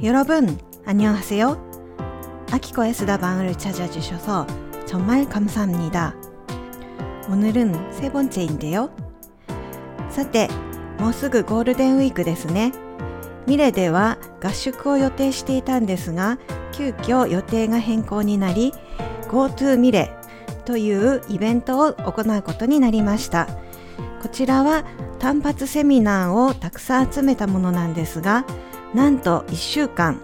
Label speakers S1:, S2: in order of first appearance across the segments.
S1: 여러 분, 안녕하세 요. 아키코의 수다방을 찾아주셔서 정말 감사합니 다. 오늘은 세 번째인데 요. さて、もうすぐゴールデンウィークですね。ミレでは合宿を予定していたんですが、急遽予定が変更になり、GoTo ミレというイベントを行うことになりました。こちらは単発セミナーをたくさん集めたものなんですが、なんと1週間、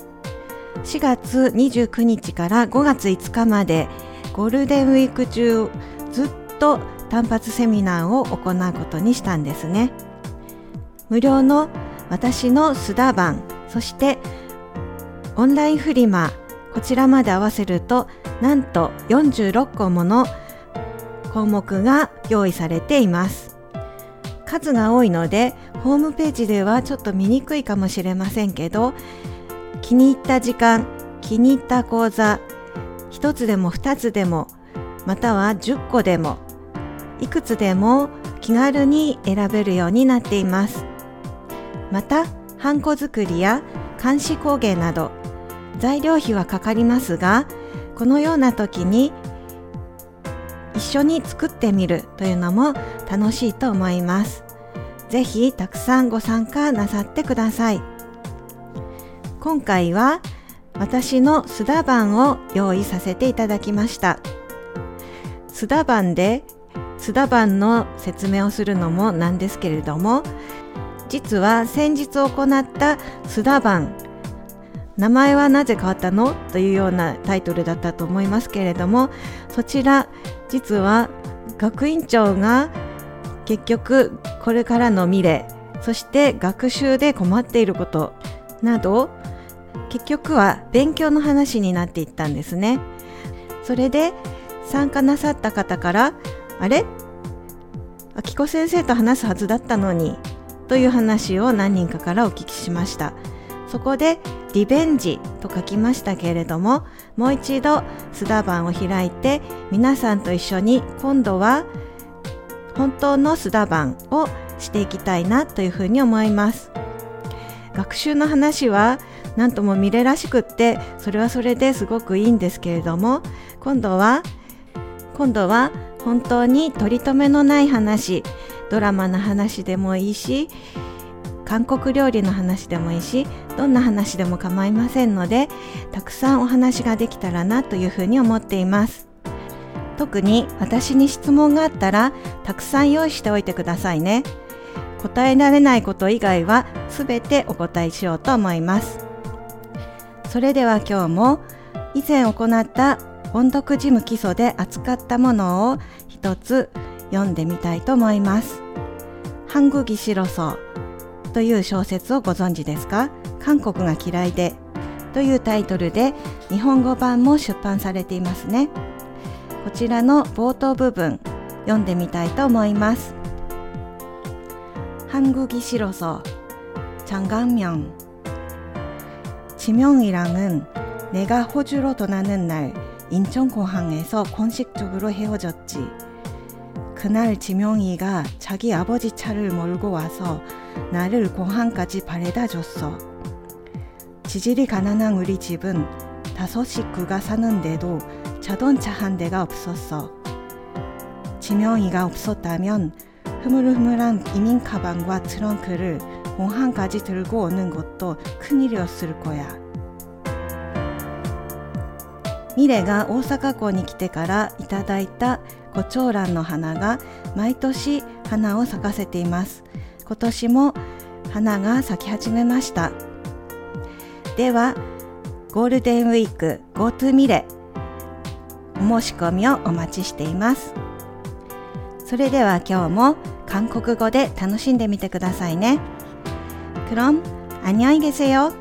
S1: 4月29日から5月5日までゴールデンウィーク中ずっと単発セミナーを行うことにしたんですね。無料の私の須田版、そしてオンラインフリマ、こちらまで合わせるとなんと46個もの項目が用意されています。数が多いのでホームページではちょっと見にくいかもしれませんけど気に入った時間気に入った講座1つでも2つでもまたは10個でもいくつでも気軽に選べるようになっていますまたハンコ作りや監視工芸など材料費はかかりますがこのような時に一緒に作ってみるというのも楽しいと思います。ぜひたくさんご参加なさってください。今回は私の須田版を用意させていただきました。須田版で須田版の説明をするのもなんですけれども、実は先日行った須田版名前はなぜ変わったのというようなタイトルだったと思いますけれどもそちら実は学院長が結局これからの未来そして学習で困っていることなど結局は勉強の話になっていったんですね。それで参加なさった方からあれ？秋子先生と話すはずだったのにという話を何人かからお聞きしました。そこでリベンジと書きましたけれどももう一度須田版を開いて皆さんと一緒に今度は本当の須田版をしていきたいなというふうに思います。学習の話は何とも見れらしくってそれはそれですごくいいんですけれども今度は今度は本当に取り留めのない話ドラマの話でもいいし韓国料理の話でもいいしどんな話でも構いませんのでたくさんお話ができたらなというふうに思っています。特に私に質問があったらたくさん用意しておいてくださいね。答えられないこと以外は全てお答えしようと思います。それでは今日も以前行った音読事務基礎で扱ったものを一つ読んでみたいと思います。韓国シロソという小説をご存知ですか？韓国が嫌いでというタイトルで日本語版も出版されていますね。 こちらの冒頭部分読んでみたいと思います한국이싫어서장강명지명이랑은내가호주로떠나는날인천공항에서공식적으로헤어졌지그날지명이가자기아버지차를몰고와서 나를 공항까지 바래다 줬어. 지질이 가난한 우리 집은 다섯 식구가 사는데도 자동차 한 대가 없었어. 지명이가 없었다면 흐물흐물한 이민 가방과 트렁크를 공항까지 들고 오는 것도 큰일이었을 거야. 미래가 오사카港に来てからいただいたコチョウランの花が毎年花を咲かせています。今年も花が咲き始めましたではゴールデンウィーク GoTo ミレ お申し込みをお待ちしていますそれでは今日も韓国語で楽しんでみてくださいね。그럼안녕히계세요